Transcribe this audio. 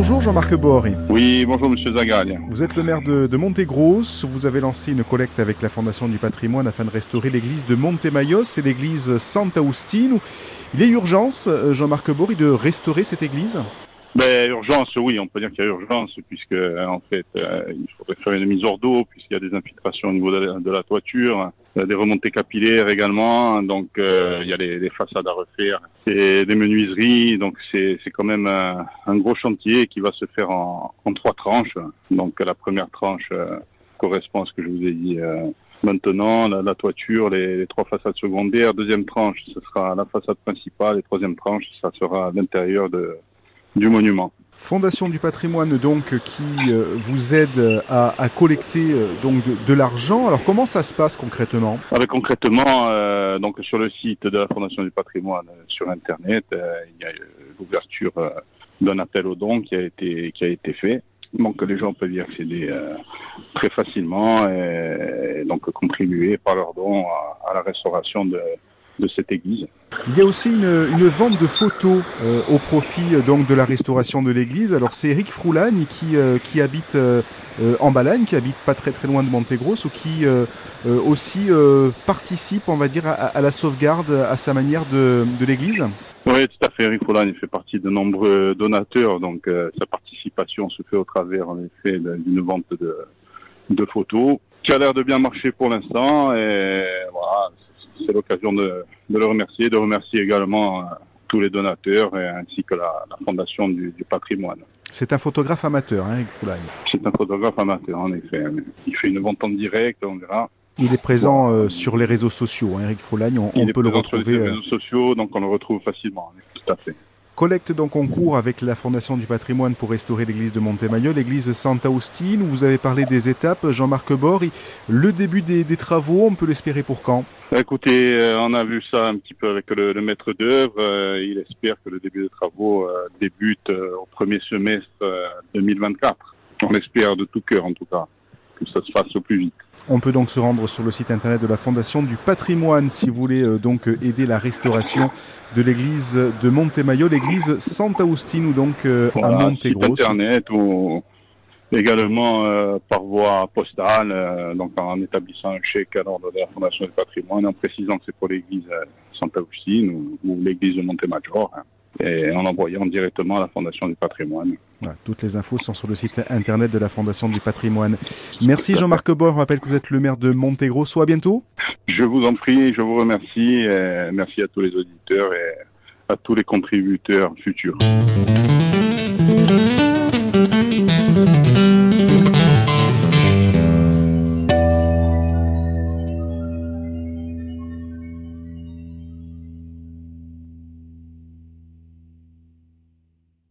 Bonjour Jean-Marc Bory. Oui, bonjour Monsieur Zagal. Vous êtes le maire de, de Montegros. Vous avez lancé une collecte avec la Fondation du patrimoine afin de restaurer l'église de Montemayos et l'église Sant'Austino. Il est urgence, euh, Jean-Marc Bory, de restaurer cette église? Ben, urgence, oui, on peut dire qu'il y a urgence, puisque en fait, euh, il faudrait faire une mise hors d'eau, puisqu'il y a des infiltrations au niveau de la, de la toiture, des remontées capillaires également, donc euh, il y a les, façades à refaire, et des menuiseries, donc c'est quand même un, gros chantier qui va se faire en, trois tranches. Donc la première tranche euh, correspond à ce que je vous ai dit. euh, Maintenant, la, toiture, les, les trois façades secondaires. Deuxième tranche, ce sera la façade principale. Et troisième tranche, ça sera l'intérieur du monument. Fondation du patrimoine donc qui euh, vous aide à, collecter euh, donc de, l'argent. Alors comment ça se passe concrètement? Avec concrètement, euh, donc sur le site de la Fondation du patrimoine, sur Internet, il y a l'ouverture d'un appel aux dons qui a été qui a été fait. Donc les gens peuvent y accéder très facilement et, donc contribuer par leurs dons à la restauration de, de cette église. Il y a aussi une, une vente de photos euh, au profit euh, donc de la restauration de l'église. Alors c'est Eric Froulagne qui, euh, qui habite en Balagne, qui habite pas très très loin de Montegros, ou qui aussi participe, on va dire, à, à la sauvegarde à sa manière de, de l'église. Oui, tout à fait. Eric Follagne fait partie de nombreux donateurs, donc sa participation se fait au travers, en effet, d'une vente de, de photos qui a l'air de bien marcher pour l'instant. Et l'occasion de, de le remercier, de remercier également euh, tous les donateurs et ainsi que la, la Fondation du, du patrimoine. C'est un photographe amateur, hein, Eric Froulagne. C'est un photographe amateur, en effet. Il fait une vente en direct, on verra. Il est présent euh, sur les réseaux sociaux, hein, Eric Froulagne. On, on est peut le présent sur retrouver. les euh, réseaux sociaux, donc on le retrouve facilement. Tout à fait. Collecte donc en cours avec la Fondation du patrimoine pour restaurer l'église de Montemayor, l'église Sant'Austine, où vous avez parlé des étapes. Jean-Marc Bord, il- le début des, travaux, on peut l'espérer pour quand? Écoutez, euh, on a vu ça un petit peu avec le, maître d'œuvre. Euh, il espère que le début des travaux euh, débute au premier semestre euh, 2024. On espère de tout cœur, en tout cas, que ça se fasse au plus vite. On peut donc se rendre sur le site internet de la Fondation du patrimoine si vous voulez euh, donc euh, aider la restauration de l'église de Montemayor, l'église Sant'Austine ou donc euh, à Voilà, site Montegros. internet ou également euh, par voie postale, donc en établissant un chèque à l'ordre de la Fondation du patrimoine, en précisant que c'est pour l'église Sant'Agustine ou, ou l'église de Montemaggiore, hein, et en envoyant directement à la Fondation du patrimoine. Voilà, toutes les infos sont sur le site internet de la Fondation du patrimoine. Merci Jean-Marc Bord, je rappelle que vous êtes le maire de Montegros. Soit à bientôt. Je vous en prie, je vous remercie. et merci à tous les auditeurs et à tous les contributeurs futurs.